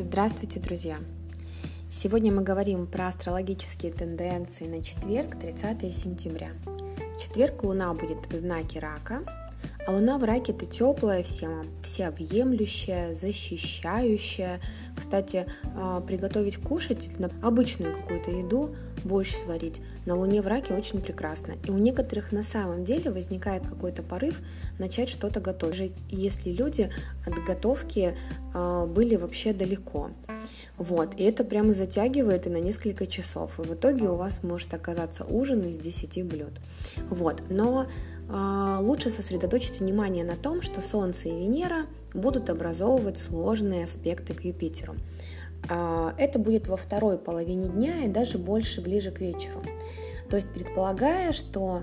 Здравствуйте, друзья! Сегодня мы говорим про астрологические тенденции на четверг, 30 сентября. В четверг Луна будет в знаке Рака, а Луна в Раке это теплая, всем, всеобъемлющая, защищающая. Кстати, а, приготовить кушать, обычную какую-то еду, борщ сварить, на Луне в Раке очень прекрасно. И у некоторых на самом деле возникает какой-то порыв начать что-то готовить, если люди от готовки а, были вообще далеко. Вот, и это прямо затягивает и на несколько часов. И в итоге у вас может оказаться ужин из 10 блюд. Вот, но лучше сосредоточить внимание на том, что Солнце и Венера будут образовывать сложные аспекты к Юпитеру. Э, это будет во второй половине дня и даже больше ближе к вечеру. То есть предполагая, что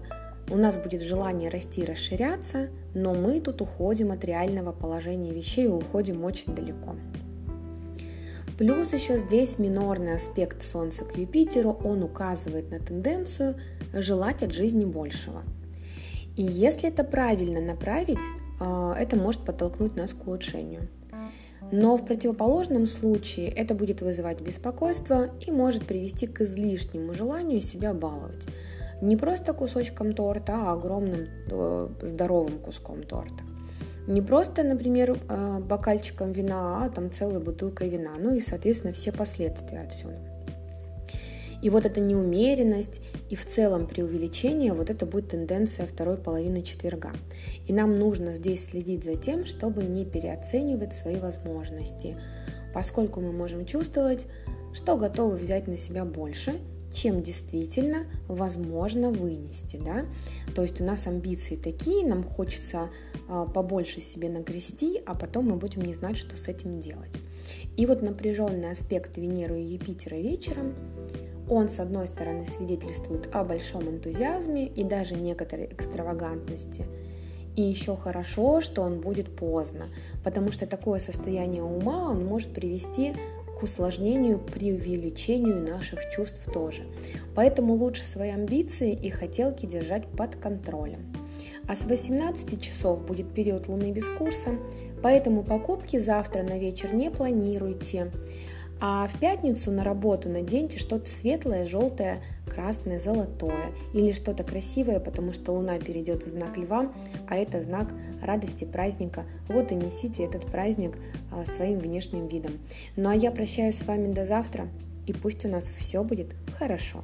у нас будет желание расти и расширяться, но мы тут уходим от реального положения вещей и уходим очень далеко. Плюс еще здесь минорный аспект Солнца к Юпитеру, он указывает на тенденцию желать от жизни большего. И если это правильно направить, а, это может подтолкнуть нас к улучшению. Но в противоположном случае это будет вызывать беспокойство и может привести к излишнему желанию себя баловать. Не просто кусочком торта, а огромным э, здоровым куском торта. Не просто, например, э, бокальчиком вина, а там целой бутылкой вина. Ну и, соответственно, все последствия отсюда. И вот эта неумеренность и в целом преувеличение, вот это будет тенденция второй половины четверга. И нам нужно здесь следить за тем, чтобы не переоценивать свои возможности, поскольку мы можем чувствовать, что готовы взять на себя больше чем действительно возможно вынести. Да? То есть у нас амбиции такие, нам хочется э, побольше себе нагрести, а потом мы будем не знать, что с этим делать. И вот напряженный аспект Венеры и Юпитера вечером, он, с одной стороны, свидетельствует о большом энтузиазме и даже некоторой экстравагантности, и еще хорошо, что он будет поздно, потому что такое состояние ума он может привести к усложнению, преувеличению наших чувств тоже. Поэтому лучше свои амбиции и хотелки держать под контролем. А с 18 часов будет период Луны без курса, поэтому покупки завтра на вечер не планируйте. А в пятницу на работу наденьте что-то светлое, желтое, красное, золотое или что-то красивое, потому что Луна перейдет в знак Льва, а это знак радости, праздника. Вот и несите этот праздник а, своим внешним видом. Ну а я прощаюсь с вами до завтра, и пусть у нас все будет хорошо.